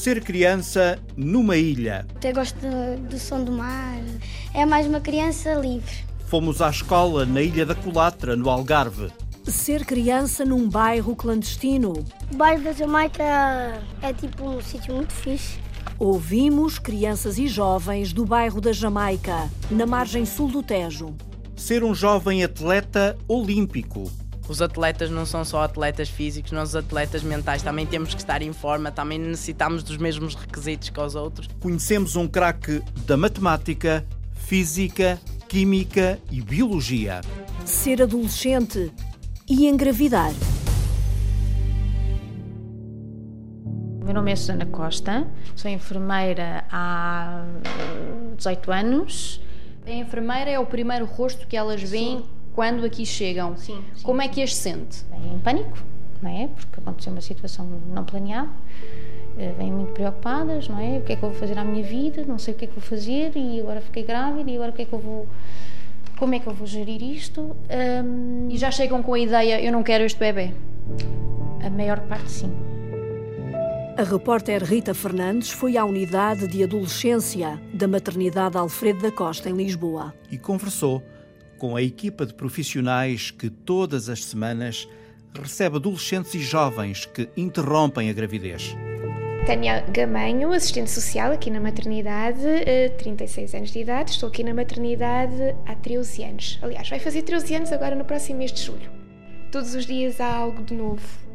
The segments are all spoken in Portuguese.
Ser criança numa ilha. Eu gosto do, do som do mar. É mais uma criança livre. Fomos à escola na Ilha da Colatra, no Algarve. Ser criança num bairro clandestino. O bairro da Jamaica é tipo um sítio muito fixe. Ouvimos crianças e jovens do bairro da Jamaica, na margem sul do Tejo. Ser um jovem atleta olímpico. Os atletas não são só atletas físicos, nós atletas mentais também temos que estar em forma, também necessitamos dos mesmos requisitos que os outros. Conhecemos um craque da matemática, física, química e biologia. Ser adolescente e engravidar. O meu nome é Susana Costa, sou enfermeira há 18 anos. A enfermeira é o primeiro rosto que elas veem. Quando aqui chegam. Sim, sim, Como é que as sente? Bem, em pânico, não é? Porque aconteceu uma situação não planeada. Eh, vêm muito preocupadas, não é? O que é que eu vou fazer à minha vida? Não sei o que é que vou fazer e agora fiquei grávida e agora o que é que eu vou como é que eu vou gerir isto? Um... E já chegam com a ideia, eu não quero este bebê? A maior parte sim. A repórter Rita Fernandes foi à unidade de adolescência da maternidade Alfredo da Costa, em Lisboa. E conversou com a equipa de profissionais que todas as semanas recebe adolescentes e jovens que interrompem a gravidez. Tânia Gamanho, assistente social aqui na maternidade, 36 eh, anos de idade. Estou aqui na maternidade há 13 anos. Aliás, vai fazer 13 anos agora no próximo mês de julho. Todos os dias há algo de novo.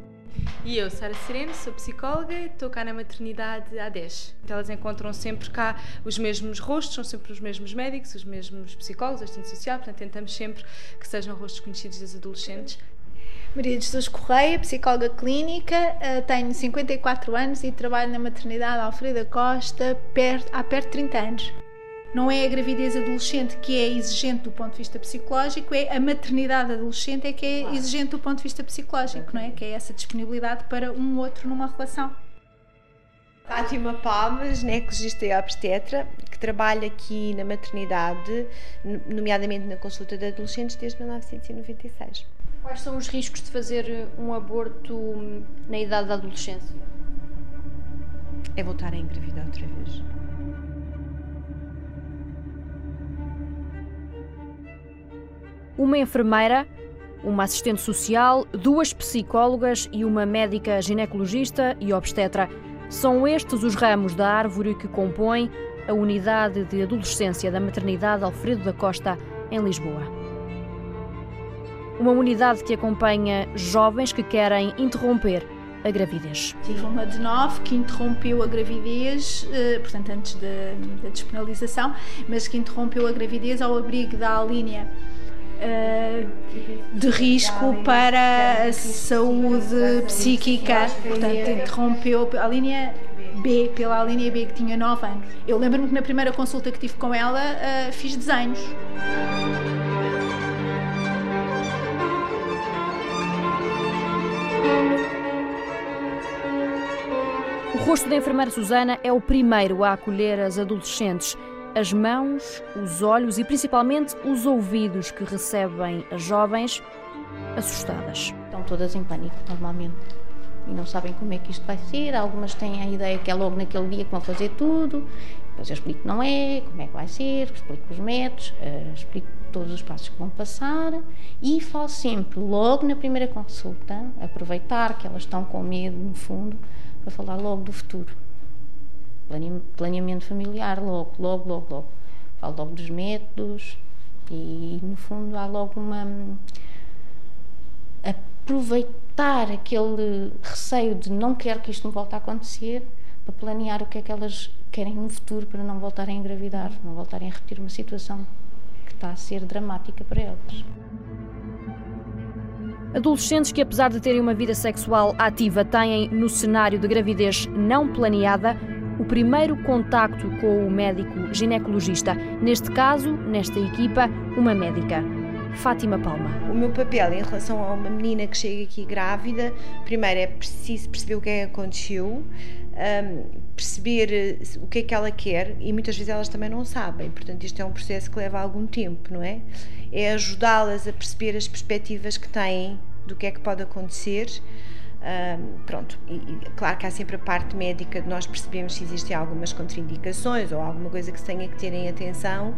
E eu, Sara Sereno, sou psicóloga estou cá na maternidade há 10. Então elas encontram sempre cá os mesmos rostos, são sempre os mesmos médicos, os mesmos psicólogos, assistente social, portanto tentamos sempre que sejam rostos conhecidos das adolescentes. Maria de Jesus Correia, psicóloga clínica, eh, tenho 54 anos e trabalho na maternidade Alfreda Costa há perto de 30 anos. Não é a gravidez adolescente que é exigente do ponto de vista psicológico, é a maternidade adolescente é que é claro. exigente do ponto de vista psicológico, não é? Que é essa disponibilidade para um outro numa relação. Fátima Palmas, ginecologista e obstetra, que trabalha aqui na maternidade, nomeadamente na consulta de adolescentes, desde 1996. Quais são os riscos de fazer um aborto na idade da adolescência? É voltar a engravidar outra vez. Uma enfermeira, uma assistente social, duas psicólogas e uma médica ginecologista e obstetra. São estes os ramos da árvore que compõem a unidade de adolescência da maternidade Alfredo da Costa, em Lisboa. Uma unidade que acompanha jovens que querem interromper a gravidez. Tive uma de nove que interrompeu a gravidez, eh, portanto, antes da, despenalização, mas que interrompeu a gravidez ao abrigo da linha de risco para a saúde psíquica. Portanto, interrompeu a linha B, pela linha B que tinha 9 anos. Eu lembro-me que na primeira consulta que tive com ela uh, fiz desenhos. O rosto da enfermeira Susana é o primeiro a acolher as adolescentes as mãos, os olhos e principalmente os ouvidos que recebem as jovens assustadas. Estão todas em pânico, normalmente. E não sabem como é que isto vai ser. Algumas têm a ideia que é logo naquele dia que vão fazer tudo. Depois eu explico que não é, como é que vai ser, explico os métodos, eh, explico todos os passos que vão passar e falo sempre, logo na primeira consulta, aproveitar que elas estão com medo, no fundo, para falar logo do futuro planeamento familiar, logo, logo, logo, logo. Falo logo dos métodos e, no fundo, há logo uma. aproveitar aquele receio de não quero que isto me volte a acontecer para planear o que é que elas querem no futuro para não voltarem a engravidar, não voltarem a repetir uma situação que está a ser dramática para elas. Adolescentes que, apesar de terem uma vida sexual ativa, têm no cenário de gravidez não planeada o primeiro contacto com o médico ginecologista. Neste caso, nesta equipa, uma médica. Fátima Palma. O meu papel em relação a uma menina que chega aqui grávida, primeiro é preciso perceber o que é que aconteceu, um, perceber eh, o que é que ela quer e muitas vezes elas também não sabem, portanto isto é um processo que leva algum tempo, não é? É ajudá-las a perceber as perspectivas que têm do que é que pode acontecer Pronto, e, e, claro que há sempre a parte médica de nós percebemos se existem algumas contraindicações ou alguma coisa que se tenha que ter em atenção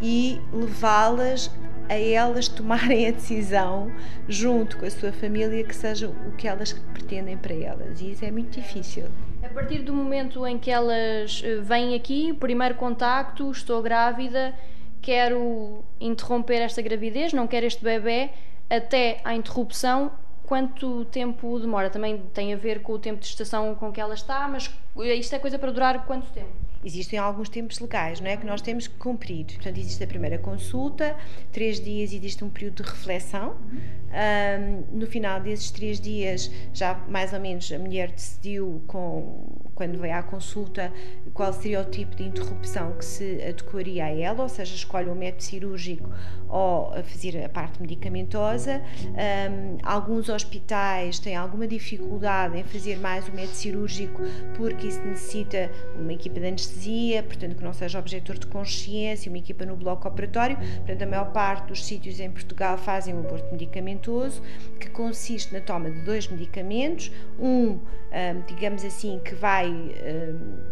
e levá-las a elas tomarem a decisão junto com a sua família que seja o que elas pretendem para elas e isso é muito difícil. A partir do momento em que elas eh, vêm aqui, primeiro contacto, estou grávida, quero interromper esta gravidez, não quero este bebê, até à interrupção, quanto tempo demora? Também tem a ver com o tempo de gestação com que ela está, mas isto é coisa para durar quanto tempo? Existem alguns tempos legais, não é? Que nós temos que cumprir. Portanto, existe a primeira consulta, três dias existe um período de reflexão. Um, no final desses três dias, já mais ou menos a mulher decidiu, com, quando veio à consulta, qual seria o tipo de interrupção que se adequaria a ela, ou seja, escolhe o método cirúrgico ou a fazer a parte medicamentosa. Um, alguns hospitais têm alguma dificuldade em fazer mais o método cirúrgico porque isso necessita uma equipa de anestesia, portanto que não seja objetor de consciência, uma equipa no bloco operatório. Portanto, a maior parte dos sítios em Portugal fazem um aborto medicamentoso que consiste na toma de dois medicamentos, um digamos assim, que vai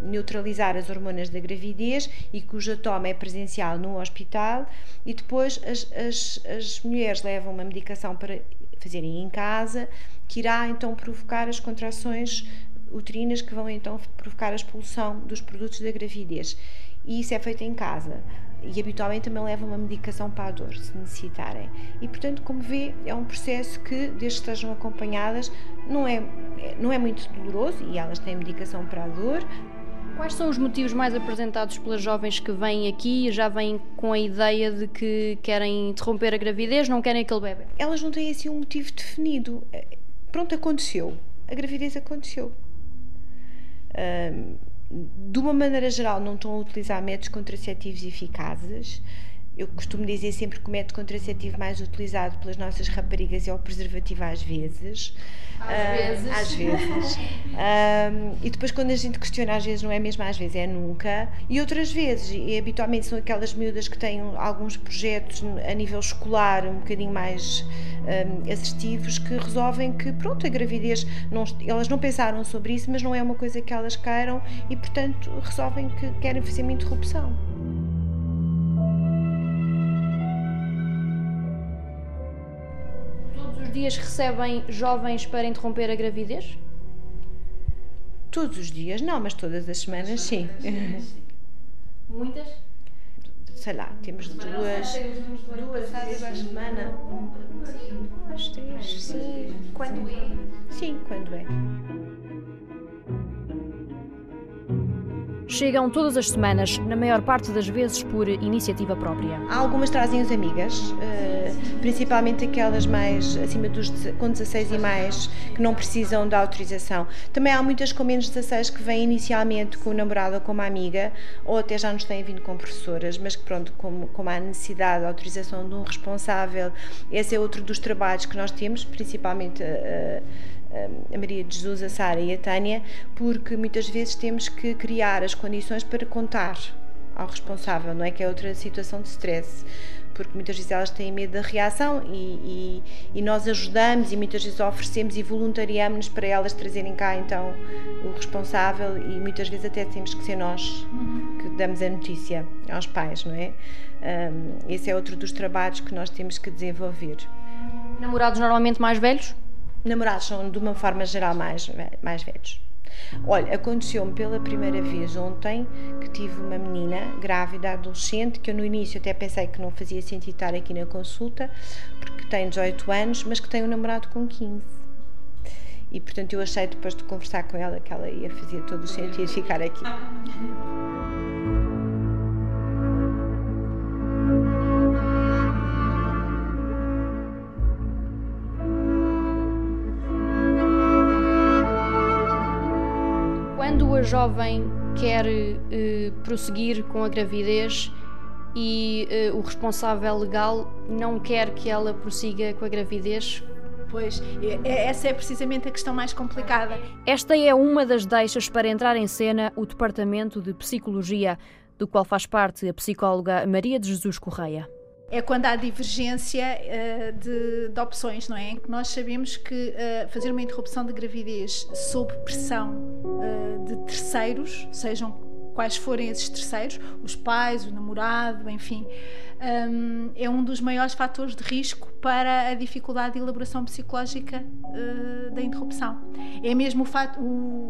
neutralizar as hormonas da gravidez e cuja toma é presencial no hospital, e depois as, as, as mulheres levam uma medicação para fazerem em casa, que irá então provocar as contrações uterinas que vão então provocar a expulsão dos produtos da gravidez. E isso é feito em casa e habitualmente também levam uma medicação para a dor, se necessitarem. E portanto, como vê, é um processo que, desde que estejam acompanhadas, não é, não é muito doloroso e elas têm medicação para a dor. Quais são os motivos mais apresentados pelas jovens que vêm aqui e já vêm com a ideia de que querem interromper a gravidez, não querem aquele bebê? Elas não têm assim um motivo definido. Pronto, aconteceu. A gravidez aconteceu. De uma maneira geral, não estão a utilizar métodos contraceptivos eficazes. Eu costumo dizer sempre que o método contraceptivo mais utilizado pelas nossas raparigas é o preservativo às vezes. Às uh, vezes. Às vezes. e depois, quando a gente questiona, às vezes não é mesmo às vezes, é nunca. E outras vezes, e habitualmente são aquelas miúdas que têm alguns projetos a nível escolar um bocadinho mais um, assertivos que resolvem que, pronto, a gravidez, não, elas não pensaram sobre isso, mas não é uma coisa que elas queiram e, portanto, resolvem que querem fazer uma interrupção. Dias recebem jovens para interromper a gravidez? Todos os dias, não, mas todas as semanas, sim. Muitas? Sei lá, temos duas, duas vezes por semana. Duas, três, sim. Quando é? Sim, quando é. Chegam todas as semanas, na maior parte das vezes por iniciativa própria. Algumas trazem as amigas, eh, principalmente aquelas mais acima dos com 16 e mais, que não precisam da autorização. Também há muitas com menos 16 que vêm inicialmente com o namorado ou com uma amiga, ou até já nos têm vindo com professoras, mas que pronto, como, como há necessidade da autorização de um responsável, esse é outro dos trabalhos que nós temos, principalmente. A Maria de Jesus, a Sara e a Tânia, porque muitas vezes temos que criar as condições para contar ao responsável, não é? Que é outra situação de stress porque muitas vezes elas têm medo da reação e, e, e nós ajudamos e muitas vezes oferecemos e voluntariamos-nos para elas trazerem cá então o responsável e muitas vezes até temos que ser nós que damos a notícia aos pais, não é? Um, esse é outro dos trabalhos que nós temos que desenvolver. Namorados normalmente mais velhos? Namorados são, de uma forma geral, mais, mais velhos. Olha, aconteceu-me pela primeira vez ontem que tive uma menina grávida, adolescente, que eu no início até pensei que não fazia sentido estar aqui na consulta, porque tem 18 anos, mas que tem um namorado com 15. E portanto eu achei depois de conversar com ela que ela ia fazer todo o sentido ficar aqui. A jovem quer uh, prosseguir com a gravidez e uh, o responsável legal não quer que ela prossiga com a gravidez? Pois, essa é precisamente a questão mais complicada. Esta é uma das deixas para entrar em cena o Departamento de Psicologia, do qual faz parte a psicóloga Maria de Jesus Correia. É quando há divergência uh, de, de, opções, não é? Nós sabemos que uh, fazer uma interrupção de gravidez sob pressão uh, de terceiros, sejam quais forem esses terceiros, os pais, o namorado, enfim, um, é um dos maiores fatores de risco para a dificuldade de elaboração psicológica uh, da interrupção. É mesmo o fato,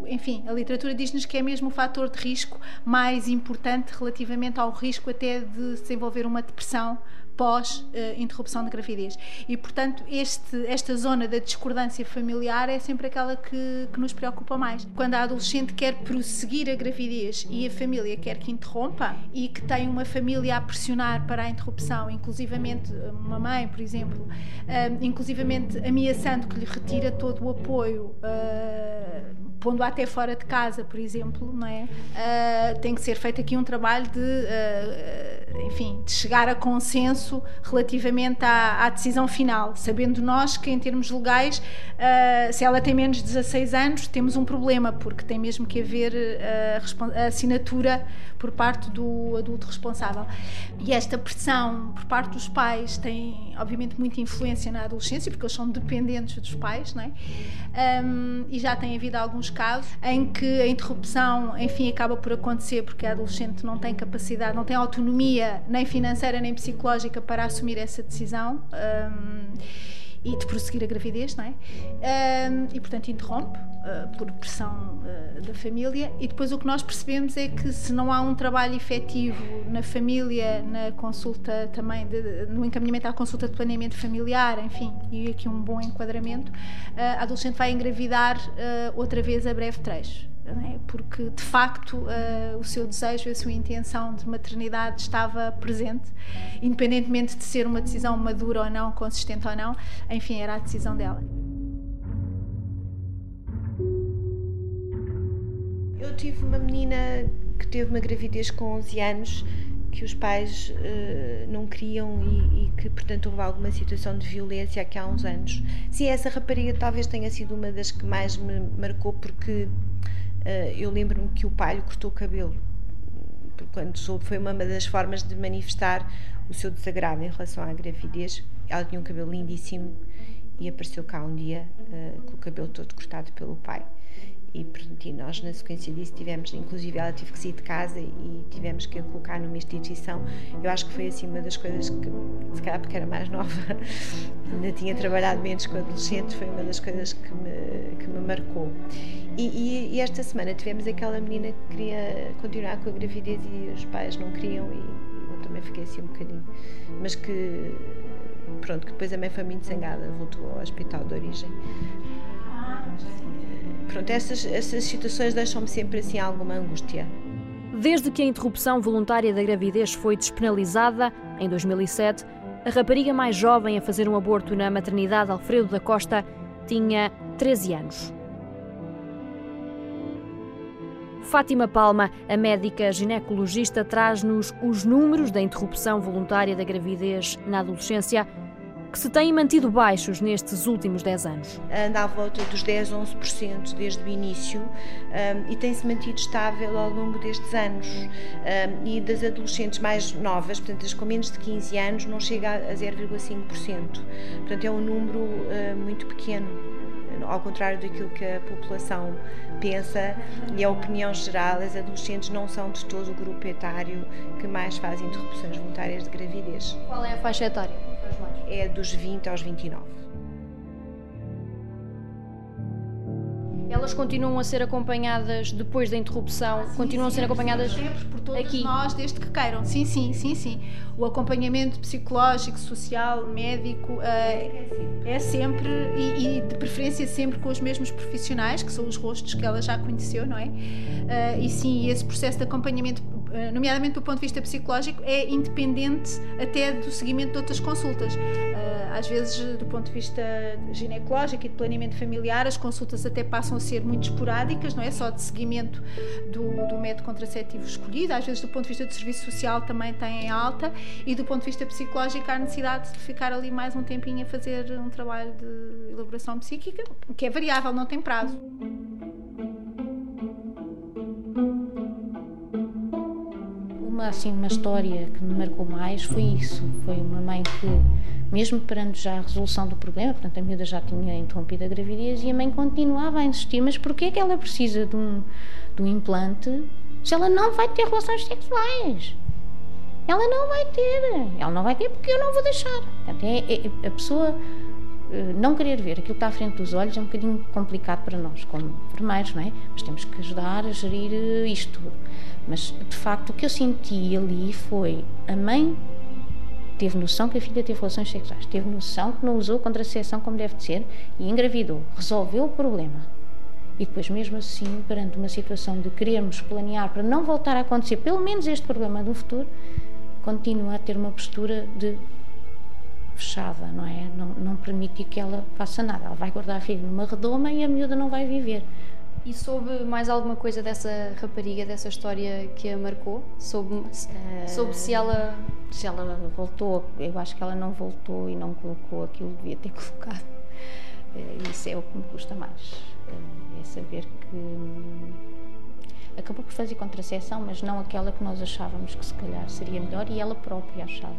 enfim, a literatura diz-nos que é mesmo o fator de risco mais importante relativamente ao risco até de desenvolver uma depressão pós-interrupção de gravidez. E, portanto, este, esta zona da discordância familiar é sempre aquela que, que, nos preocupa mais. Quando a adolescente quer prosseguir a gravidez e a família quer que interrompa e que tem uma família a pressionar para a interrupção, inclusivamente uma mãe, por exemplo, uh, inclusivamente ameaçando que lhe retira todo o apoio. Uh, pondo até fora de casa, por exemplo, não é? Uh, tem que ser feito aqui um trabalho de, enfim, de chegar a consenso relativamente à, à, decisão final, sabendo nós que em termos legais, uh, se ela tem menos de 16 anos, temos um problema, porque tem mesmo que haver a, a assinatura por parte do adulto responsável. E esta pressão por parte dos pais tem, obviamente, muita influência na adolescência, porque eles são dependentes dos pais, não é? Um, e já tem havido alguns casos em que a interrupção, enfim, acaba por acontecer porque a adolescente não tem capacidade, não tem autonomia nem financeira nem psicológica para assumir essa decisão. Um, e de prosseguir a gravidez, não é? Um, e portanto interrompe uh, por pressão uh, da família. E depois o que nós percebemos é que se não há um trabalho efetivo na família, na consulta também, de, no encaminhamento à consulta de planeamento familiar, enfim, e aqui um bom enquadramento, uh, a adolescente vai engravidar outra vez a breve trecho é? porque de facto uh, o seu desejo, a sua intenção de maternidade estava presente, independentemente de ser uma decisão madura ou não, consistente ou não, enfim, era a decisão dela. Eu tive uma menina que teve uma gravidez com 11 anos que os pais uh, não queriam e, e, que, portanto, houve alguma situação de violência aqui há uns anos. Sim, essa rapariga talvez tenha sido uma das que mais me marcou porque eu lembro-me que o pai lhe cortou o cabelo. Quando soube, foi uma das formas de manifestar o seu desagrado em relação à gravidez. Ela tinha um cabelo lindíssimo e apareceu cá um dia uh, com o cabelo todo cortado pelo pai. E, portanto, e nós, na sequência disso, tivemos, inclusive, ela teve que sair de casa e tivemos que a colocar numa instituição. Eu acho que foi assim uma das coisas que, se calhar porque era mais nova, ainda tinha trabalhado menos com adolescentes, foi uma das coisas que me, que me marcou. E, e, e, esta semana tivemos aquela menina que queria continuar com a gravidez e os pais não queriam, e eu também fiquei assim um bocadinho. Mas que, pronto, que depois a mãe foi muito zangada, voltou ao hospital de origem. Pronto, essas, essas situações deixam-me sempre assim alguma angústia. Desde que a interrupção voluntária da gravidez foi despenalizada, em 2007, a rapariga mais jovem a fazer um aborto na maternidade Alfredo da Costa tinha 13 anos. Fátima Palma, a médica ginecologista, traz-nos os números da interrupção voluntária da gravidez na adolescência que se têm mantido baixos nestes últimos 10 anos. Anda à volta dos 10, 11% desde o início um, e tem-se mantido estável ao longo destes anos. Um, e das adolescentes mais novas, portanto, as com menos de 15 anos, não chega a 0,5%. Portanto, é um número uh, muito pequeno ao contrário daquilo que a população pensa e a opinião geral, as adolescentes não são de todo o grupo etário que mais faz interrupções voluntárias de gravidez. Qual é a faixa etária? É dos 20 aos 29. Elas continuam a ser acompanhadas depois da interrupção? Ah, sim, continuam sim, a ser acompanhadas sempre por todos aqui? nós, desde que queiram. Sim, sim, sim, sim. O acompanhamento psicológico, social, médico uh, é sempre e, e, de preferência sempre com os mesmos profissionais, que são os rostos que ela já conheceu, não é? Uh, e sim, esse processo de acompanhamento eh, nomeadamente do ponto de vista psicológico, é independente até do seguimento de outras consultas. Eh, às vezes, do ponto de vista ginecológico e de planeamento familiar, as consultas até passam a ser muito esporádicas, não é? Só de seguimento do, do método contraceptivo escolhido. Às vezes, do ponto de vista do serviço social, também tem alta. E do ponto de vista psicológico, há necessidade de ficar ali mais um tempinho a fazer um trabalho de elaboração psíquica, que é variável, não tem prazo. uma, assim, uma história que me marcou mais foi isso. Foi uma mãe que, mesmo perante já a resolução do problema, portanto a miúda já tinha interrompido a gravidez e a mãe continuava a insistir, mas porquê é que ela precisa de um, de um implante se ela não vai ter relações sexuais? Ela não vai ter. Ela não vai ter porque eu não vou deixar. Portanto, é, é a pessoa eh, não querer ver aquilo que está à frente dos olhos é um bocadinho complicado para nós, como enfermeiros, não é? Mas temos que ajudar a gerir eh, isto tudo. Mas, de facto, o que eu senti ali foi a mãe teve noção que a filha teve relações sexuais, teve noção que não usou contracepção como deve de ser e engravidou, resolveu o problema. E depois, mesmo assim, perante uma situação de querermos planear para não voltar a acontecer pelo menos este problema no futuro, continua a ter uma postura de fechada, não é? Não, não permite que ela faça nada. Ela vai guardar a filha numa redoma e a miúda não vai viver. E soube mais alguma coisa dessa rapariga, dessa história que a marcou? Soube, uh, soube se ela. Se ela voltou, eu acho que ela não voltou e não colocou aquilo que devia ter colocado. Uh, isso é o que me custa mais. Uh, é saber que. Hum, acabou por fazer contracepção, mas não aquela que nós achávamos que se calhar seria melhor e ela própria achava.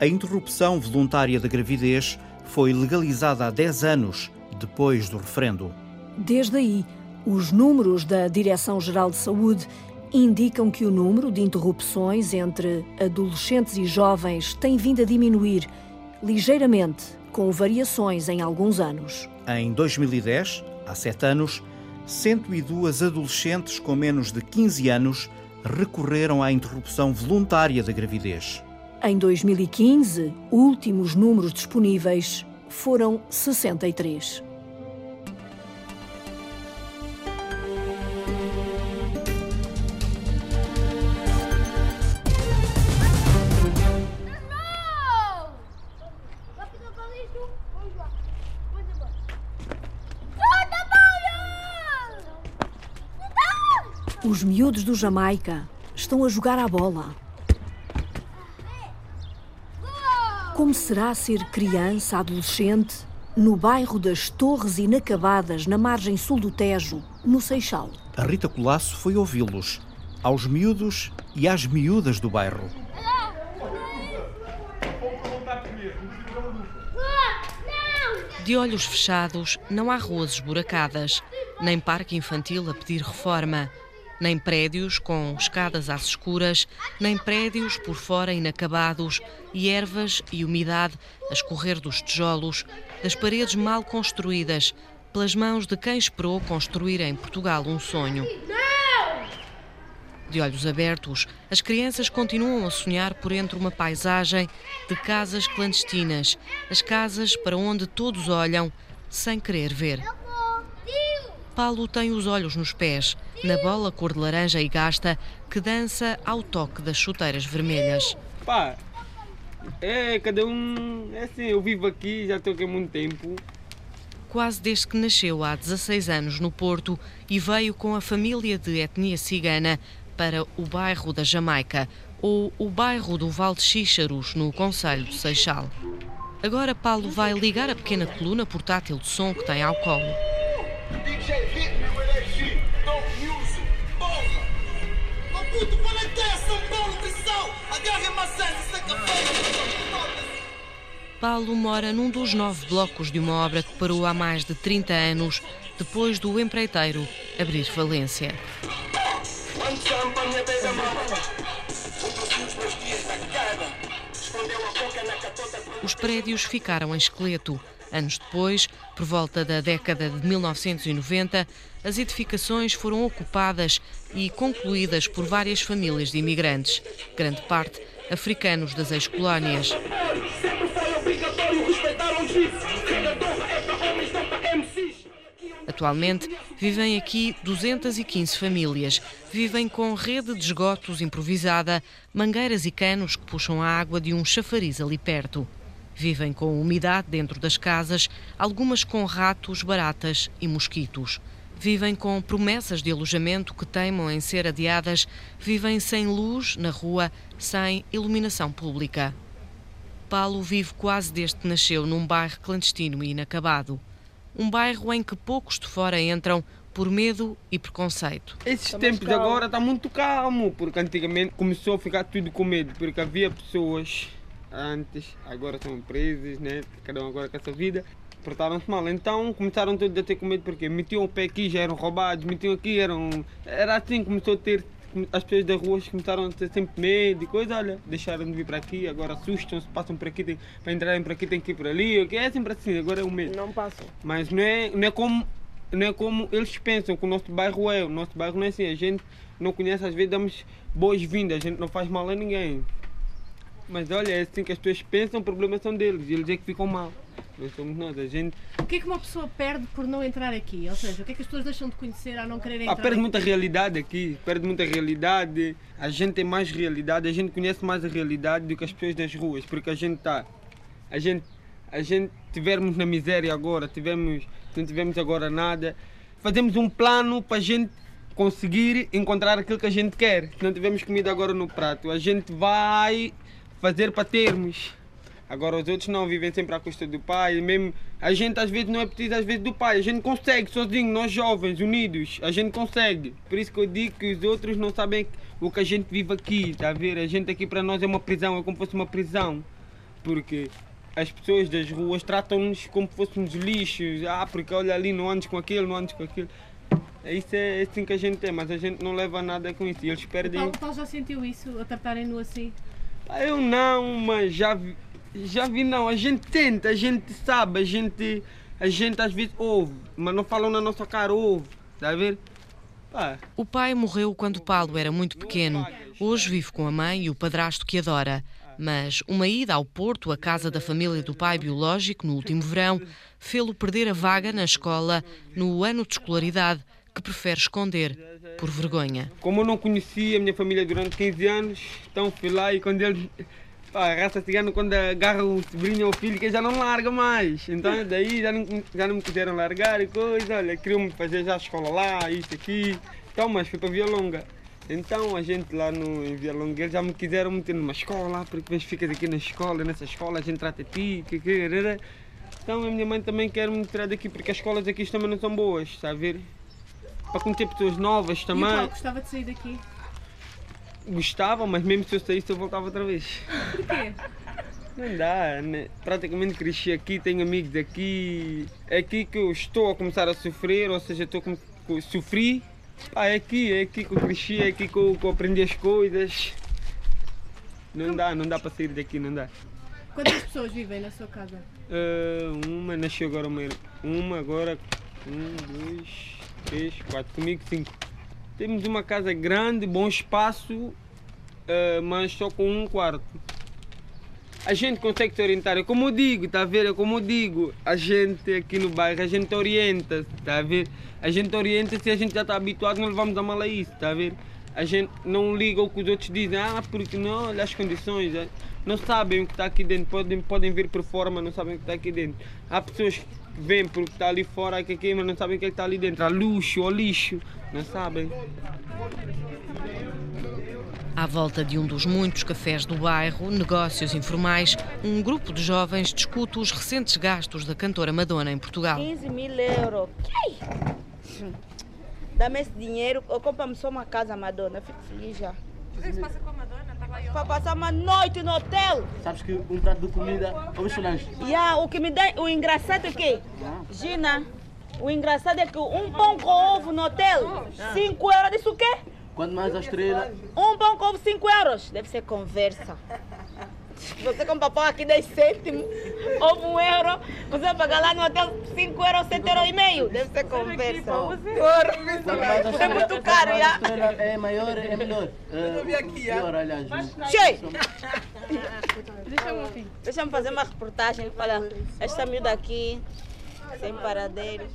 A interrupção voluntária da gravidez foi legalizada há 10 anos depois do referendo. Desde aí, os números da Direção-Geral de Saúde indicam que o número de interrupções entre adolescentes e jovens tem vindo a diminuir ligeiramente, com variações em alguns anos. Em 2010, há sete anos, 102 adolescentes com menos de 15 anos recorreram à interrupção voluntária da gravidez. Em 2015, últimos números disponíveis foram 63. Os miúdos do Jamaica estão a jogar à bola. Como será ser criança, adolescente, no bairro das Torres Inacabadas, na margem sul do Tejo, no Seixal? A Rita Colasso foi ouvi-los, aos miúdos e às miúdas do bairro. De olhos fechados, não há ruas esburacadas, nem parque infantil a pedir reforma nem prédios com escadas às escuras, nem prédios por fora inacabados e ervas e umidade a escorrer dos tijolos, das paredes mal construídas, pelas mãos de quem esperou construir em Portugal um sonho. De olhos abertos, as crianças continuam a sonhar por entre uma paisagem de casas clandestinas, as casas para onde todos olham sem querer ver. Paulo tem os olhos nos pés, na bola cor de laranja e gasta que dança ao toque das chuteiras vermelhas. Pá, é, cada um. É assim, eu vivo aqui, já estou aqui há muito tempo. Quase desde que nasceu há 16 anos no Porto e veio com a família de etnia cigana para o bairro da Jamaica, ou o bairro do Val de Xíxaros, no Conselho de Seixal. Agora Paulo vai ligar a pequena coluna portátil de som que tem ao colo. DJ hit me with that shit. Don't music. Porra. Meu puto, para até São Paulo. Agarre Paulo mora num dos nove blocos de uma obra que parou há mais de 30 anos, depois do empreiteiro abrir falência. Os prédios ficaram em esqueleto. Anos depois, por volta da década de 1990, as edificações foram ocupadas e concluídas por várias famílias de imigrantes, grande parte africanos das ex-colónias. Atualmente vivem aqui 215 famílias. Vivem com rede de esgotos improvisada, mangueiras e canos que puxam a água de um chafariz ali perto. Vivem com umidade dentro das casas, algumas com ratos, baratas e mosquitos. Vivem com promessas de alojamento que teimam em ser adiadas. Vivem sem luz na rua, sem iluminação pública. Paulo vive quase desde que nasceu num bairro clandestino e inacabado. Um bairro em que poucos de fora entram por medo e preconceito. Esses tempos agora está muito calmo, porque antigamente começou a ficar tudo com medo, porque havia pessoas antes, agora são presas, né? cada um agora com essa vida, portaram-se mal. Então começaram todos a ter com medo, porque metiam o pé aqui, já eram roubados, metiam aqui, eram. Era assim, começou a ter. As pessoas das ruas começaram a ter sempre medo e coisa, olha, deixaram de vir para aqui, agora assustam-se, passam por aqui, tem, para entrarem por aqui tem que ir por ali, okay? é sempre assim, agora é o medo. Não passam. Mas não é, não é como não é como eles pensam que o nosso bairro é. O nosso bairro não é assim. A gente não conhece, às vezes damos boas-vindas, a gente não faz mal a ninguém. Mas olha, é assim que as pessoas pensam, o problema são deles, eles é que ficam mal. Não somos nós, a gente. O que é que uma pessoa perde por não entrar aqui? Ou seja, o que é que as pessoas deixam de conhecer ao não quererem ah, entrar? perde aqui? muita realidade aqui, perde muita realidade. A gente tem mais realidade, a gente conhece mais a realidade do que as pessoas das ruas, porque a gente está. A gente, a gente tivermos na miséria agora, tivemos, não tivemos agora nada, fazemos um plano para a gente conseguir encontrar aquilo que a gente quer. Se não tivermos comida agora no prato, a gente vai fazer para termos. Agora os outros não vivem sempre à custa do pai, mesmo a gente às vezes não é preciso às vezes do pai, a gente consegue sozinho, nós jovens, unidos, a gente consegue. Por isso que eu digo que os outros não sabem o que a gente vive aqui, está a ver? A gente aqui para nós é uma prisão, é como se fosse uma prisão. Porque as pessoas das ruas tratam-nos como se fôssemos lixos, ah, porque olha ali, não andes com aquilo, não andes com aquilo. É Isso é assim que a gente é, mas a gente não leva nada com isso. E eles O perdem. Paulo, o Paulo já sentiu isso, a tratarem-no assim? Ah, Eu não, mas já vi, já vi não. A gente tenta, a gente sabe, a gente, a gente às vezes ouve, mas não falam na nossa cara, ouve, está a ver? O pai morreu quando Paulo era muito pequeno. Hoje vive com a mãe e o padrasto que adora. Mas uma ida ao Porto, à casa da família do pai biológico, no último verão, fê-lo perder a vaga na escola no ano de escolaridade, que prefere esconder, por vergonha. Como eu não conhecia a minha família durante 15 anos, então fui lá e quando eles. Pá, a raça cigana, quando agarra o sobrinho ou o filho, que já não larga mais. Então daí já não, já não me quiseram largar e coisa. Olha, queriam-me fazer já a escola lá, isto aqui. Então, mas fui para Via Longa. Então a gente lá no, em Via Longa, eles já me quiseram meter numa escola, porque vês, ficas aqui na escola, nessa escola a gente trata ti, que, que. Então a minha mãe também quer me tirar daqui, porque as escolas aqui também não são boas, está a ver? Para conhecer pessoas novas E o também. Paulo gostava de sair daqui? Gostava, mas mesmo se eu saísse eu voltava outra vez. Porquê? Não dá, né? praticamente cresci aqui, tenho amigos aqui. É aqui que eu estou a começar a sofrer, ou seja, estou a sofri. Ah, é aqui, é aqui que eu cresci, é aqui que eu, que eu aprendi as coisas. Não dá, não dá para sair daqui, não dá. Quantas pessoas vivem na sua casa? Ah, uma nasceu agora uma, uma agora. Um, dois, três, quatro, comigo cinco. Temos uma casa grande, bom espaço, ah, mas só com um quarto. A gente consegue se orientar, é como eu digo, tá a ver? É como eu digo, a gente aqui no bairro, a gente orienta, tá a ver? A gente orienta se a gente já está habituado, não levamos a mal a isso, tá a ver? A gente não liga o que os outros dizem, ah, porque não, olha as condições, eh, não sabem o que está aqui dentro, podem, podem ver por fora, mas não sabem o que está aqui dentro. Há pessoas que vêm porque está ali fora, que aqui, mas não sabem o que é que está ali dentro, há luxo ou lixo, não sabem. À volta de um dos muitos cafés do bairro, negócios informais, um grupo de jovens discute os recentes gastos da cantora Madonna em Portugal. 15 mil euros. Que? Dá-me esse dinheiro, eu compro-me só uma casa, Madonna. Fico feliz já. O que é que se passa com a Madonna? Estava aí Para passar uma noite no hotel. Sabes que um prato de comida lanche. Yeah, o que me dá, o engraçado é que, Gina, o engraçado é que um pão com ovo no hotel, 5 euros, disse o quê? Quanto mais a estrela, Um pão com ovo, 5 euros. Deve ser conversa. Você compra pão aqui 10 cêntimos, ovo 1 euro, você vai pagar lá no hotel 5 euros, 7 euros e meio. Deve ser conversa. É muito caro, já. é maior, é melhor. Eu vi aqui, já. Cheio! Deixa-me fazer uma reportagem. Olha, esta miúda aqui, sem paradeiro.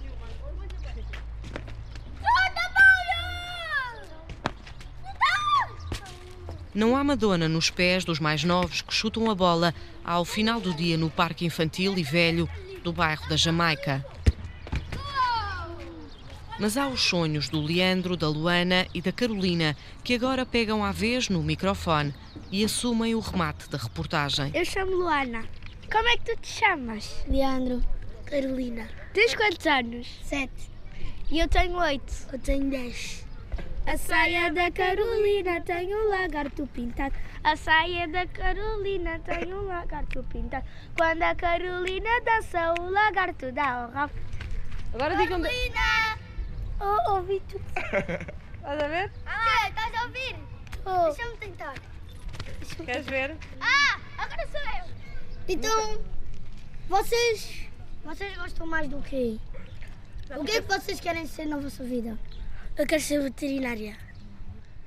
Não há Madonna nos pés dos mais novos que chutam a bola ao final do dia no Parque Infantil e Velho do bairro da Jamaica. Mas há os sonhos do Leandro, da Luana e da Carolina que agora pegam à vez no microfone e assumem o remate da reportagem. Eu chamo Luana. Como é que tu te chamas? Leandro. Carolina. Tens quantos anos? Sete. E eu tenho oito. Eu tenho dez. A saia da Carolina tem um lagarto pintado. A saia da Carolina tem um lagarto pintado. Quando a Carolina dança, o lagarto dá o rabo. Agora digam. Carolina! Oh, ouvi tudo. Estás a ver? Ah, estás a ouvir? Deixa-me tentar. Queres ver? Ah, agora sou eu. Então, vocês, vocês gostam mais do quê? O que é que vocês querem ser na vossa vida? Eu quero ser veterinária.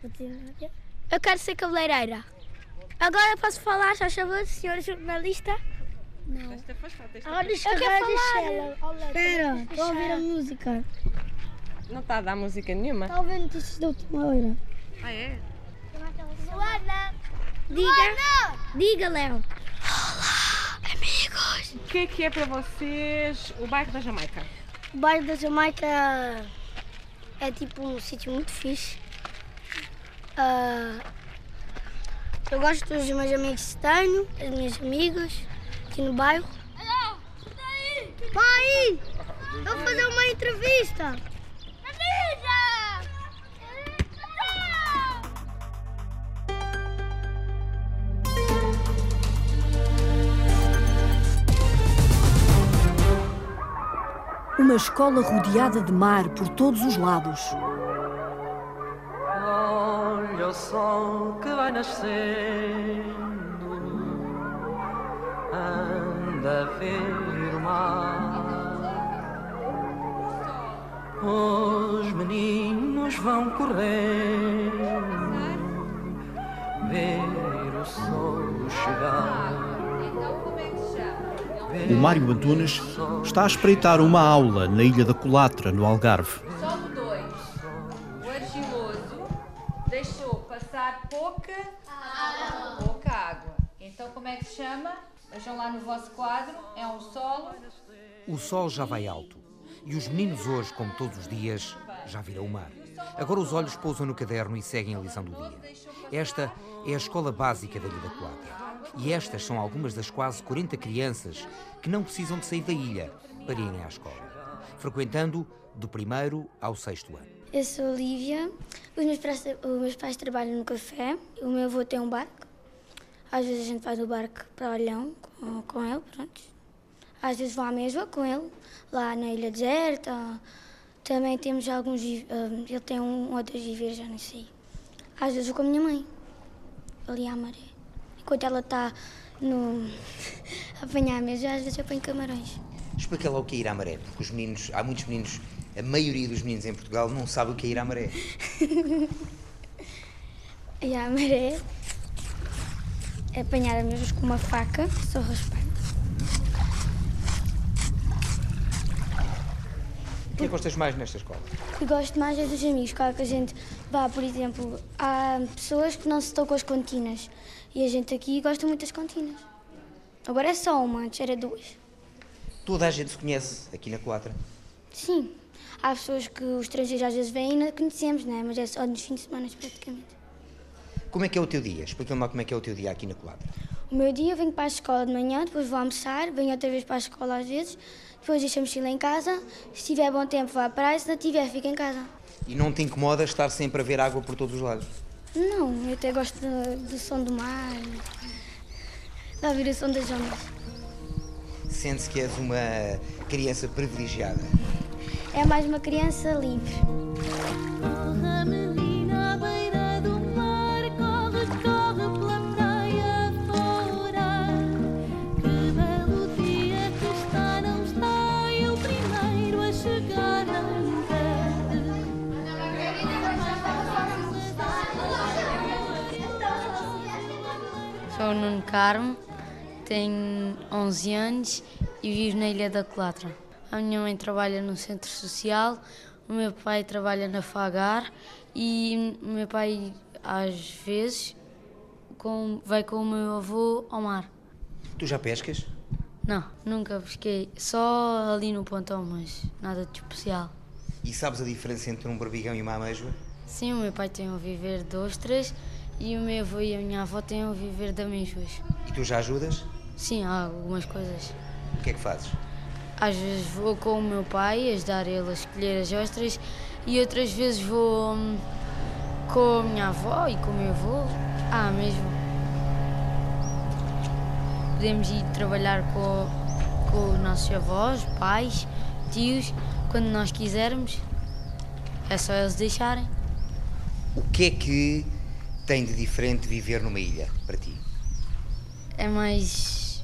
Veterinária? Eu quero ser cabeleireira. Agora posso falar, já chamou, senhora jornalista? Não. Esta faz falta, esta Agora faz- eu quero falar. Espera, estou a ouvir a música. Não está a dar música nenhuma. Está a ouvir notícias da última hora. Ah, é? Luana! Diga! Diga, Léo! Olá, amigos! O que é que é para vocês o bairro da Jamaica? O bairro da Jamaica é tipo um sítio muito fixe. Ah, eu gosto dos meus amigos que tenho, as minhas amigas aqui no bairro. Pai! Eu vou fazer uma entrevista! Uma escola rodeada de mar por todos os lados. Olha o sol que vai nascendo, anda a ver o mar. Os meninos vão correr, ver o sol chegar. O Mário Antunes está a espreitar uma aula na Ilha da Colatra, no Algarve. Sobe dois. O argiloso deixou passar pouca água. Pouca água. Então como é que se chama? Vejam lá no vosso quadro. É um solo. O sol já vai alto e os meninos hoje, como todos os dias, já viram o mar. Agora os olhos pousam no caderno e seguem a lição do dia. Esta é a escola básica da Ilha da Colatra. E estas são algumas das quase 40 crianças que não precisam de sair da ilha para irem à escola, frequentando do primeiro ao sexto ano. Eu sou Lívia, os meus, pais, os meus pais trabalham no café, o meu avô tem um barco. Às vezes a gente vai no barco para Olhão com, com ele, pronto. Às vezes vou à mesma com ele, lá na Ilha Deserta. Também temos alguns. ah, ele tem um ou dois viveiros, já não sei. Às vezes vou com a minha mãe, ali à maré. Enquanto ela está no. a apanhar mesmo, às vezes eu apanho camarões. Explica lá o que é ir à maré, porque os meninos, há muitos meninos, a maioria dos meninos em Portugal não sabe o que é ir à maré. E à maré é apanhar mesmo com uma faca, só raspar. Que é que gostas mais nesta escola? O que gosto mais é dos amigos, claro que a gente vá, por exemplo, há pessoas que não se estão com as continas e a gente aqui gosta muito das continas. Agora é só uma, antes era duas. Toda a gente se conhece aqui na Colatra. Sim, há pessoas que os estrangeiros às vezes vêm e não conhecemos, né? mas é só nos fins de semana praticamente. Como é que é o teu dia? Explica-me lá como é que é o teu dia aqui na Colatra. O meu dia eu venho para a escola de manhã, depois vou almoçar, venho outra vez para a escola às vezes, depois deixo a mochila em casa, se tiver bom tempo vou à praia, se não tiver fico em casa. E não te incomoda estar sempre a ver água por todos os lados? Não, eu até gosto do, do som do mar, de ouvir o som das ondas. Sente-se que és uma criança privilegiada. É mais uma criança livre. Sou o Nuno Carmo, tenho 11 anos e vivo na Ilha da Colatra. A minha mãe trabalha no centro social, o meu pai trabalha na Fagar e o meu pai, às vezes, com- vai com o meu avô ao mar. Tu já pescas? Não, nunca pesquei, só ali no pontão, mas nada de especial. E sabes a diferença entre um barbigão e uma ameijoa? Sim, o meu pai tem um viver de ostras e o meu avô e a minha avó têm um viver de amêijoas. E tu já ajudas? Sim, há algumas coisas. O que é que fazes? Às vezes vou com o meu pai ajudar ele a escolher as ostras e outras vezes vou hum, com a minha avó e com o meu avô. Ah, mesmo. Podemos ir trabalhar com, com os nossos avós, pais, tios, quando nós quisermos. É só eles deixarem. O que é que tem de diferente viver numa ilha para ti? É mais.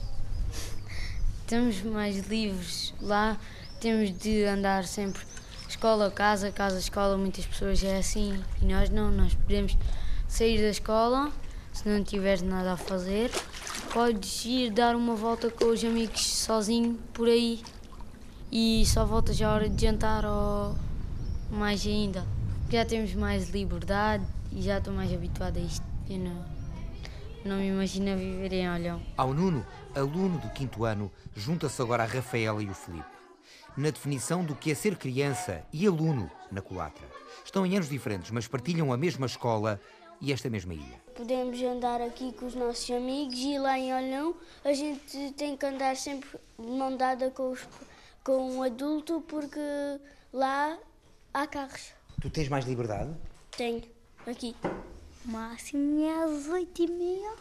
Temos mais livres lá, temos de andar sempre escola, casa, casa, escola. Muitas pessoas é assim e nós não. Nós podemos sair da escola se não tiveres nada a fazer. Podes ir dar uma volta com os amigos sozinho por aí e só voltas à hora de jantar ou mais ainda. Já temos mais liberdade e já estou mais habituada a isto. Eu não, não me imagino viver em Olhão. Ao Nuno, aluno do quinto ano, junta-se agora a Rafaela e o Filipe. Na definição do que é ser criança e aluno na Colatra. Estão em anos diferentes, mas partilham a mesma escola e esta mesma ilha. Podemos andar aqui com os nossos amigos e lá em Olhão a gente tem que andar sempre de mão dada com, os, com um adulto porque lá há carros. Tu tens mais liberdade? Tenho, aqui. Máximo é às oito e meia.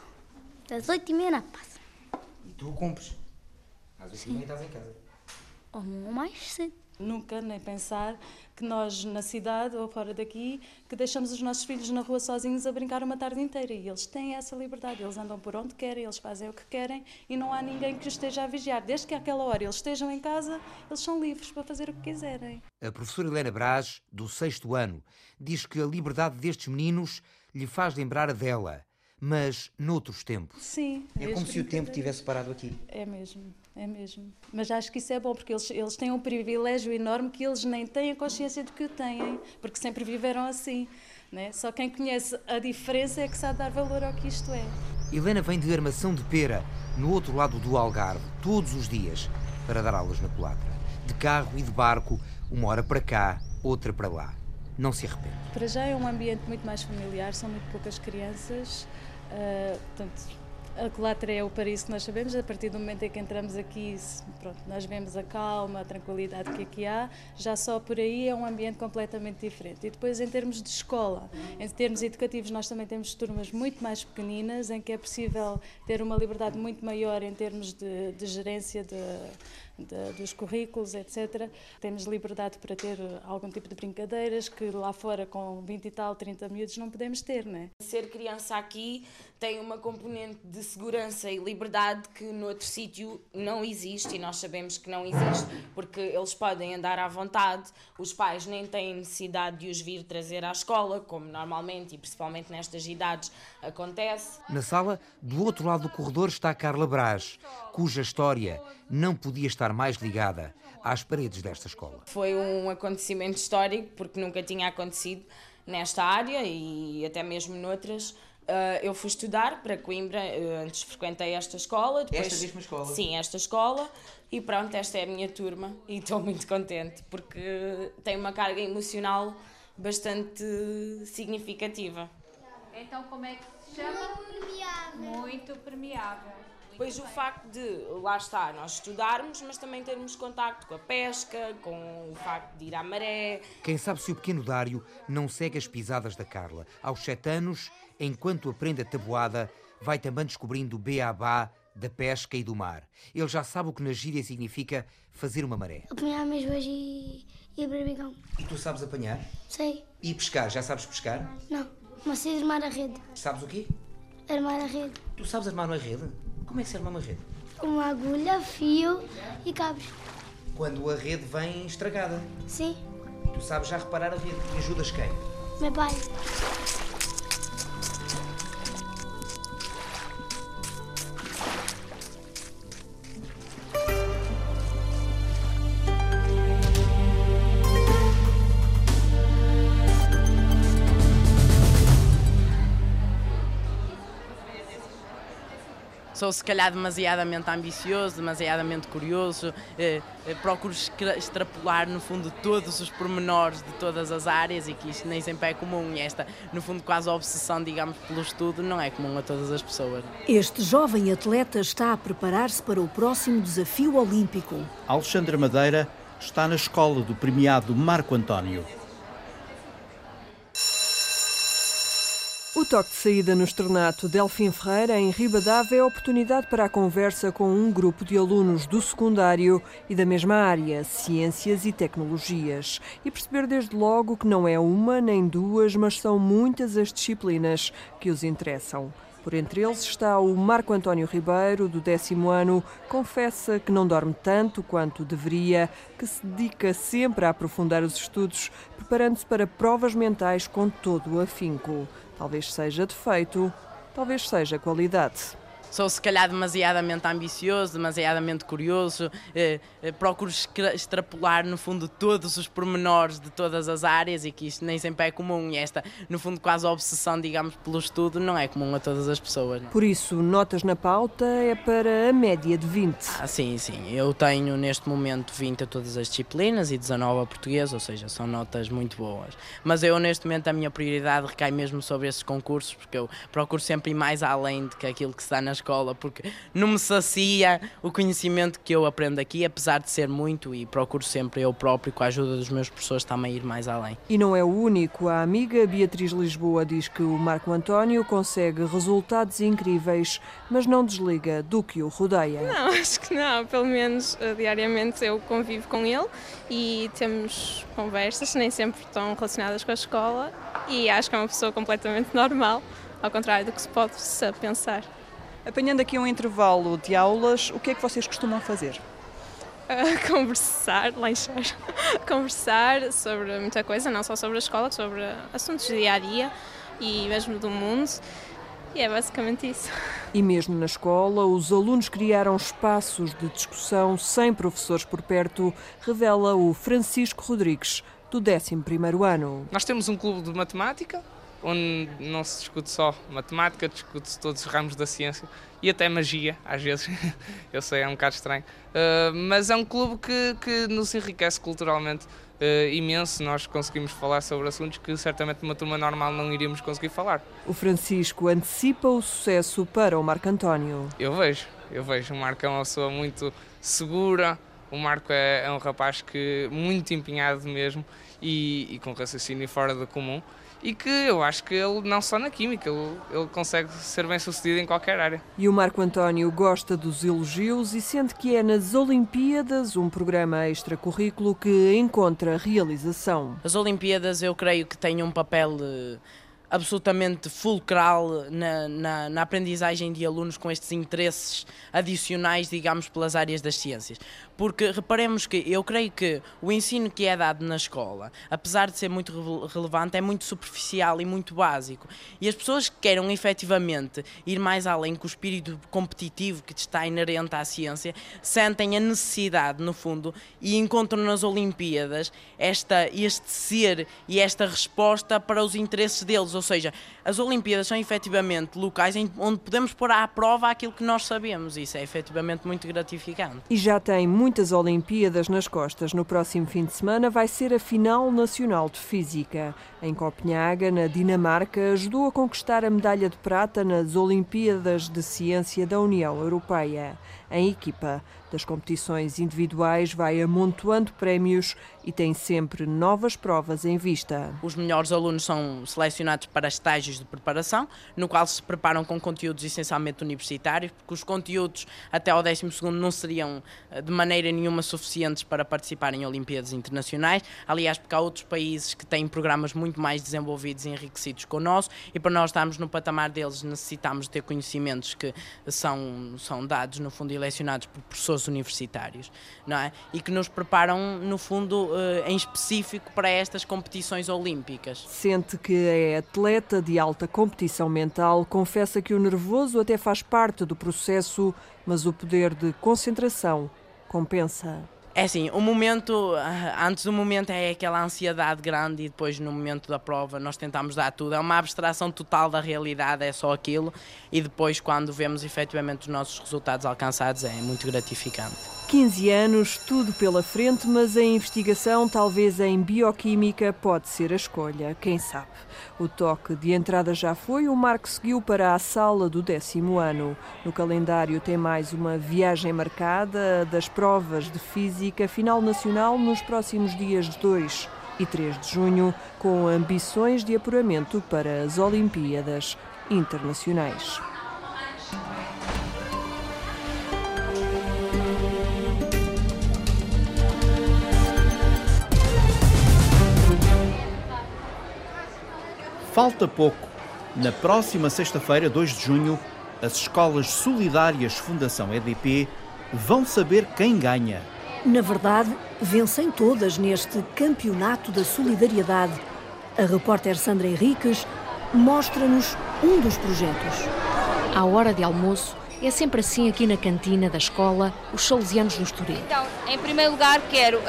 Às oito e meia não passa. E tu o cumpres. Às vezes também estás em casa. Ou mais cedo. Nunca nem pensar que nós na cidade ou fora daqui que deixamos os nossos filhos na rua sozinhos a brincar uma tarde inteira e eles têm essa liberdade, eles andam por onde querem, eles fazem o que querem e não há ninguém que os esteja a vigiar. Desde que àquela hora eles estejam em casa, eles são livres para fazer o que quiserem. A professora Helena Braz, do sexto ano, diz que a liberdade destes meninos lhe faz lembrar a dela, mas noutros tempos. Sim. É como se o tempo tivesse parado aqui. É mesmo, é mesmo. Mas acho que isso é bom, porque eles, eles têm um privilégio enorme que eles nem têm a consciência de que o têm, porque sempre viveram assim. Né? Só quem conhece a diferença é que sabe dar valor ao que isto é. Helena vem de Armação de Pera, no outro lado do Algarve, todos os dias, para dar aulas na Colatra. De carro e de barco, uma hora para cá, outra para lá. Não se arrepende. Para já é um ambiente muito mais familiar, são muito poucas crianças. Uh, portanto, a Colatra é o paraíso que nós sabemos. A partir do momento em que entramos aqui, pronto, nós vemos a calma, a tranquilidade que aqui há. Já só por aí é um ambiente completamente diferente. E depois, em termos de escola, em termos educativos, nós também temos turmas muito mais pequeninas, em que é possível ter uma liberdade muito maior em termos de, de gerência de, de, dos currículos, etc. Temos liberdade para ter algum tipo de brincadeiras que lá fora, com 20 e tal, 30 miúdos, não podemos ter, não é? Ser criança aqui tem uma componente de segurança e liberdade que no outro sítio não existe e nós sabemos que não existe porque eles podem andar à vontade, os pais nem têm necessidade de os vir trazer à escola, como normalmente e principalmente nestas idades acontece. Na sala, do outro lado do corredor, está a Carla Brás, cuja história não podia estar mais ligada às paredes desta escola. Foi um acontecimento histórico porque nunca tinha acontecido nesta área e até mesmo noutras. Uh, eu fui estudar para Coimbra, uh, antes frequentei esta escola. Depois, esta mesma escola? Sim, esta escola. E pronto, esta é a minha turma e estou muito contente porque tem uma carga emocional bastante significativa. Então, como é que se chama? Muito permeável. Muito permeável. Pois o facto de, lá está, nós estudarmos, mas também termos contacto com a pesca, com o facto de ir à maré. Quem sabe se o pequeno Dário não segue as pisadas da Carla. Aos sete anos, enquanto aprende a tabuada, vai também descobrindo o beabá da pesca e do mar. Ele já sabe o que na gíria significa fazer uma maré. Apanhar mesmo e ir para bicão. E tu sabes apanhar? Sei. E pescar? Já sabes pescar? Não, mas sei armar a rede. Sabes o quê? Armar a rede. Tu sabes armar uma rede? Como é que se arma uma rede? Uma agulha, fio e cabos. Quando a rede vem estragada. Sim. Tu sabes já reparar a rede e ajudas quem? Meu pai. Sou se calhar demasiadamente ambicioso, demasiadamente curioso, eh, eh, procuro extrapolar no fundo todos os pormenores de todas as áreas e que isto nem sempre é comum. E esta, no fundo, quase a obsessão, digamos, pelo estudo não é comum a todas as pessoas. Este jovem atleta está a preparar-se para o próximo desafio olímpico. Alexandra Madeira está na escola do premiado Marco António. O toque de saída no externato Delfim Ferreira, em Ribadave, é a oportunidade para a conversa com um grupo de alunos do secundário e da mesma área, ciências e tecnologias. E perceber desde logo que não é uma nem duas, mas são muitas as disciplinas que os interessam. Por entre eles está o Marco António Ribeiro, do décimo ano, confessa que não dorme tanto quanto deveria, que se dedica sempre a aprofundar os estudos, preparando-se para provas mentais com todo o afinco. Talvez seja defeito, talvez seja qualidade. Sou se calhar demasiadamente ambicioso, demasiadamente curioso, eh, eh, procuro extrapolar no fundo todos os pormenores de todas as áreas e que isto nem sempre é comum. E esta, no fundo, quase a obsessão, digamos, pelo estudo não é comum a todas as pessoas. Por isso, notas na pauta é para a média de 20. Ah, sim, sim. Eu tenho neste momento 20 a todas as disciplinas e 19 a português, ou seja, são notas muito boas. Mas eu neste momento a minha prioridade recai mesmo sobre esses concursos, porque eu procuro sempre ir mais além do que aquilo que se dá na escola, porque não me sacia o conhecimento que eu aprendo aqui, apesar de ser muito, e procuro sempre eu próprio, com a ajuda dos meus professores, também ir mais além. E não é o único. A amiga Beatriz Lisboa diz que o Marco António consegue resultados incríveis, mas não desliga do que o rodeia. Não, acho que não. Pelo menos eh, diariamente eu convivo com ele e temos conversas, nem sempre estão relacionadas com a escola, e acho que é uma pessoa completamente normal, ao contrário do que se pode pensar. Apanhando aqui um intervalo de aulas, o que é que vocês costumam fazer? Uh, conversar, lanchar, conversar sobre muita coisa, não só sobre a escola, sobre assuntos do dia a dia e mesmo do mundo. E é basicamente isso. E mesmo na escola, os alunos criaram espaços de discussão sem professores por perto, revela o Francisco Rodrigues, do 11º ano. Nós temos um clube de matemática, onde não se discute só matemática, discute-se todos os ramos da ciência e até magia, às vezes. Eu sei, é um bocado estranho. Uh, mas é um clube que, que nos enriquece culturalmente uh, imenso. Nós conseguimos falar sobre assuntos que certamente numa turma normal não iríamos conseguir falar. O Francisco antecipa o sucesso para o Marco António. Eu vejo, eu vejo. O Marco é uma pessoa muito segura. O Marco é, é um rapaz que muito empenhado mesmo e, e com raciocínio fora do comum e que eu acho que ele, não só na química, ele, ele consegue ser bem sucedido em qualquer área. E o Marco António gosta dos elogios e sente que é nas Olimpíadas um programa extracurrículo que encontra realização. As Olimpíadas eu creio que têm um papel eh, absolutamente fulcral na, na, na, aprendizagem de alunos com estes interesses adicionais, digamos, pelas áreas das ciências. Porque reparemos que eu creio que o ensino que é dado na escola, apesar de ser muito relevante, é muito superficial e muito básico. E as pessoas que queiram efetivamente ir mais além com o espírito competitivo que está inerente à ciência, sentem a necessidade, no fundo, e encontram nas Olimpíadas esta, este ser e esta resposta para os interesses deles. Ou seja, as Olimpíadas são efetivamente locais onde podemos pôr à prova aquilo que nós sabemos. Isso é efetivamente muito gratificante. E já tem muitas Olimpíadas nas costas. No próximo fim de semana vai ser a final nacional de Física. Em Copenhaga, na Dinamarca, ajudou a conquistar a medalha de prata nas Olimpíadas de Ciência da União Europeia. Em equipa, das competições individuais vai amontoando prémios e tem sempre novas provas em vista. Os melhores alunos são selecionados para estágios de preparação, no qual se preparam com conteúdos essencialmente universitários, porque os conteúdos até ao 12º não seriam de maneira nenhuma suficientes para participar em Olimpíadas internacionais. Aliás, porque há outros países que têm programas muito mais desenvolvidos e enriquecidos que o nosso, e para nós estarmos no patamar deles necessitamos ter conhecimentos que são, são dados, no fundo, e lecionados por professores universitários, não é? E que nos preparam, no fundo, em específico para estas competições olímpicas. Sente que é atleta de alta competição mental, confessa que o nervoso até faz parte do processo, mas o poder de concentração compensa. É assim, o momento, ah, antes do momento é aquela ansiedade grande e depois no momento da prova nós tentamos dar tudo. É uma abstração total da realidade, é só aquilo. E depois, quando vemos efetivamente os nossos resultados alcançados, é muito gratificante. 15 anos, tudo pela frente, mas a investigação, talvez em bioquímica, pode ser a escolha, quem sabe. O toque de entrada já foi, o Marco seguiu para a sala do décimo ano. No calendário tem mais uma viagem marcada das provas de física final nacional nos próximos dias 2 e 3 de junho, com ambições de apuramento para as Olimpíadas Internacionais. Falta pouco. Na próxima sexta-feira, 2 de junho, as escolas solidárias Fundação EDP vão saber quem ganha. Na verdade, vencem todas neste Campeonato da Solidariedade. A repórter Sandra Henriques mostra-nos um dos projetos. À hora de almoço, é sempre assim aqui na cantina da escola, os salesianos do Estoril. Então, em primeiro lugar, quero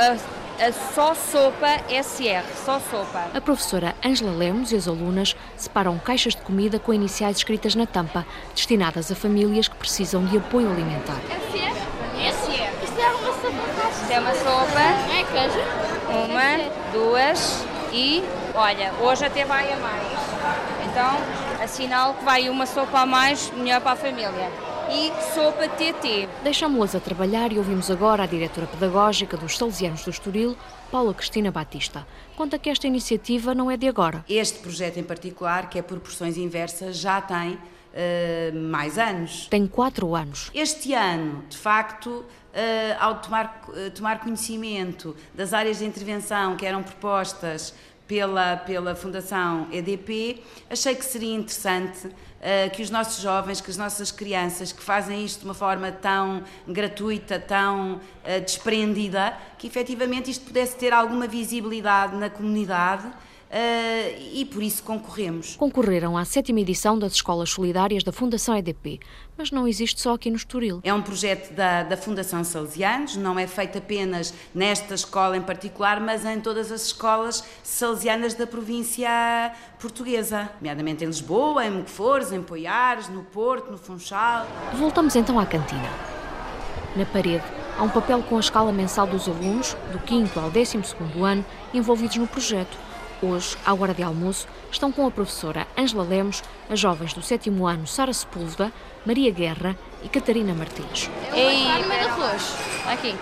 a, só sopa SR, só sopa. A professora Ângela Lemos e as alunas separam caixas de comida com iniciais escritas na tampa, destinadas a famílias que precisam de apoio alimentar. SR? SR. Isto é uma sopa Isto é uma sopa. É queijo? Uma, duas e, olha, hoje até vai a mais. Então, assinalo que vai uma sopa a mais, melhor para a família. E sopa TT. Deixámo-las a trabalhar e ouvimos agora a diretora pedagógica dos Salesianos do Estoril, Paula Cristina Batista. Conta que esta iniciativa não é de agora. Este projeto em particular, que é por porções inversas, já tem eh, mais anos. Tem quatro anos. Este ano, de facto, eh, ao tomar, eh, tomar conhecimento das áreas de intervenção que eram propostas pela, pela Fundação EDP, achei que seria interessante eh, que os nossos jovens, que as nossas crianças que fazem isto de uma forma tão gratuita, tão eh, desprendida, que efetivamente isto pudesse ter alguma visibilidade na comunidade e por isso concorremos. Concorreram à sétima edição das Escolas Solidárias da Fundação EDP, mas não existe só aqui no Estoril. É um projeto da, da Fundação Salesianos, não é feito apenas nesta escola em particular, mas em todas as escolas salesianas da província portuguesa, nomeadamente em Lisboa, em Moquefores, em Poiares, no Porto, no Funchal. Voltamos então à cantina. Na parede há um papel com a escala mensal dos alunos, do 5 ao 12 ano, envolvidos no projeto. Hoje, à hora de almoço, estão com a professora Ângela Lemos, as jovens do sétimo ano Sara Sepúlveda, Maria Guerra e Catarina Martins. Ei, arroz. Aqui.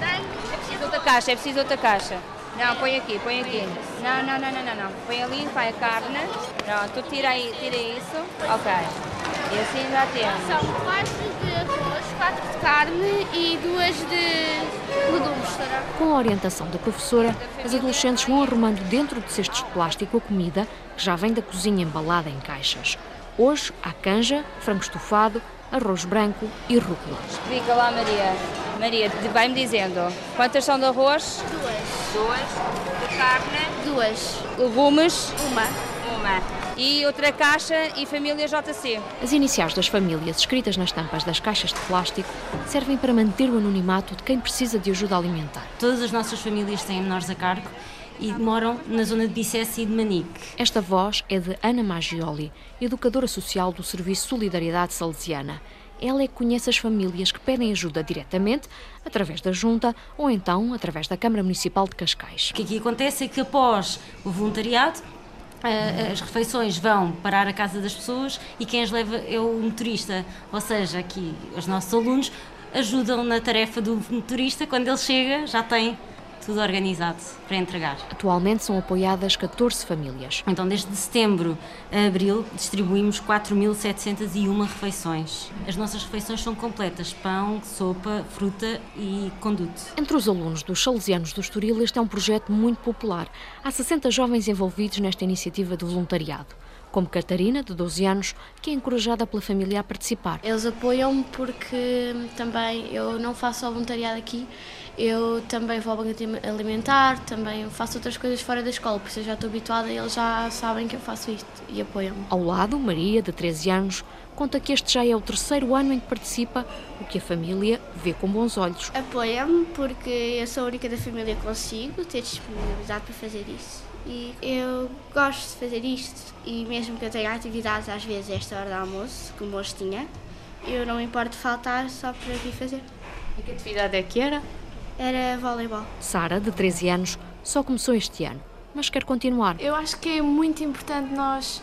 É preciso outra caixa, é preciso outra caixa. Não, põe aqui, põe aqui. Não, não, não, não, não, não. Põe ali, vai a carne. Pronto, tira aí, tira isso. Ok. E assim já temos. São quatro de arroz, quatro de carne e duas de legumes, será? Com a orientação da professora, as adolescentes vão arrumando dentro de cestos de plástico a comida que já vem da cozinha embalada em caixas. Hoje há canja, frango estufado, arroz branco e rúcula. Explica lá, Maria. Maria, de- vai-me dizendo. Quantas são de arroz? Duas. Duas. De carne? Duas. Legumes? Uma. Uma. E outra caixa e família JC. As iniciais das famílias escritas nas tampas das caixas de plástico servem para manter o anonimato de quem precisa de ajuda alimentar. Todas as nossas famílias têm menores a cargo e moram na zona de Bicesse e de Manique. Esta voz é de Ana Maggioli, educadora social do Serviço Solidariedade Salesiana. Ela é que conhece as famílias que pedem ajuda diretamente, através da Junta ou então através da Câmara Municipal de Cascais. O que aqui acontece é que após o voluntariado, eh, as refeições vão parar a casa das pessoas e quem as leva é o motorista. Ou seja, aqui os nossos alunos ajudam na tarefa do motorista, quando ele chega já tem tudo organizado para entregar. Atualmente são apoiadas 14 famílias. Então, desde setembro a abril, distribuímos 4.701 refeições. As nossas refeições são completas: pão, sopa, fruta e conduto. Entre os alunos dos Salesianos do Estoril, este é um projeto muito popular. Há 60 jovens envolvidos nesta iniciativa de voluntariado. como Catarina, de 12 anos, que é encorajada pela família a participar. Eles apoiam-me porque também eu não faço só voluntariado aqui, eu também vou ao banco alimentar, também faço outras coisas fora da escola, por isso eu já estou habituada e eles já sabem que eu faço isto e apoiam-me. Ao lado, Maria, de 13 anos, conta que este já é o terceiro ano em que participa, o que a família vê com bons olhos. Apoia-me porque eu sou a única da família que consigo ter disponibilidade para fazer isso. E eu gosto de fazer isto e mesmo que eu tenha atividades às vezes a esta hora do almoço, como hoje tinha, eu não me importo faltar só para vir fazer. E que atividade é que era? Era voleibol. Sara, de 13 anos, só começou este ano, mas quer continuar. Eu acho que é muito importante nós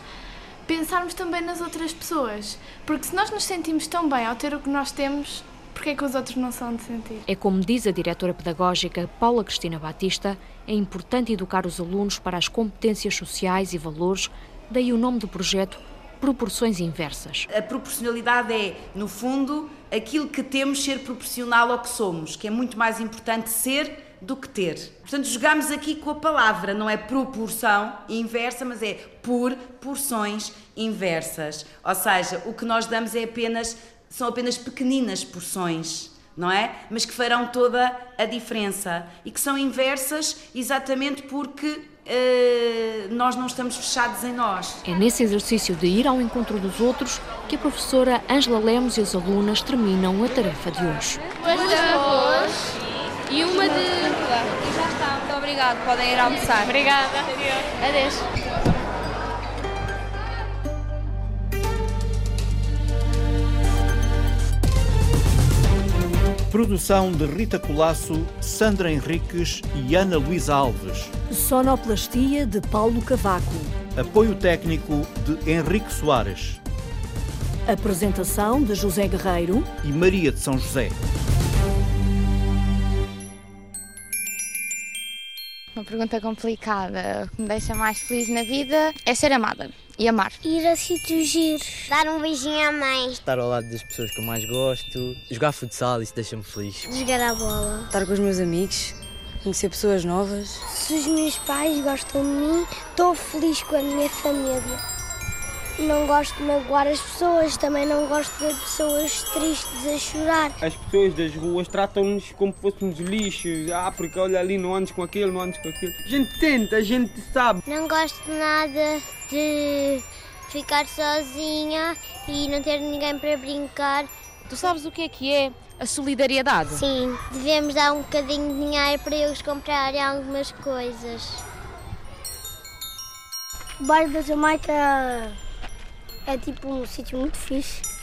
pensarmos também nas outras pessoas, porque se nós nos sentimos tão bem ao ter o que nós temos, porque é que os outros não são de sentir? É como diz a diretora pedagógica Paula Cristina Batista, é importante educar os alunos para as competências sociais e valores, daí o nome do projeto Proporções Inversas. A proporcionalidade é, no fundo, aquilo que temos ser proporcional ao que somos, que é muito mais importante ser do que ter. Portanto, jogamos aqui com a palavra, não é proporção inversa, mas é por porções inversas. Ou seja, o que nós damos é apenas são apenas pequeninas porções, não é? Mas que farão toda a diferença e que são inversas exatamente porque uh, nós não estamos fechados em nós. É nesse exercício de ir ao encontro dos outros que a professora Ângela Lemos e as alunas terminam a tarefa de hoje. Duas de arroz e uma de. E já está, muito obrigado. Podem ir almoçar. Obrigada. Adeus. Produção de Rita Colasso, Sandra Henriques e Ana Luísa Alves. Sonoplastia de Paulo Cavaco. Apoio técnico de Henrique Soares. Apresentação de José Guerreiro e Maria de São José. Uma pergunta complicada. O que me deixa mais feliz na vida é ser amada e amar. Ir a sítios giros, dar um beijinho à mãe, Estar ao lado das pessoas que eu mais gosto, jogar futsal, isso deixa-me feliz. jogar a bola. Estar com os meus amigos, conhecer pessoas novas. Se os meus pais gostam de mim, estou feliz com a minha família. Não gosto de magoar as pessoas, também não gosto de ver pessoas tristes a chorar. As pessoas das ruas tratam-nos como se fôssemos lixos. Ah, porque olha ali, não andes com aquilo, não andes com aquilo. A gente tenta, a gente sabe. Não gosto nada de ficar sozinha e não ter ninguém para brincar. Tu sabes o que é que é a solidariedade? Sim, devemos dar um bocadinho de dinheiro para eles comprarem algumas coisas. O bairro da Jamaica é tipo um sítio muito fixe.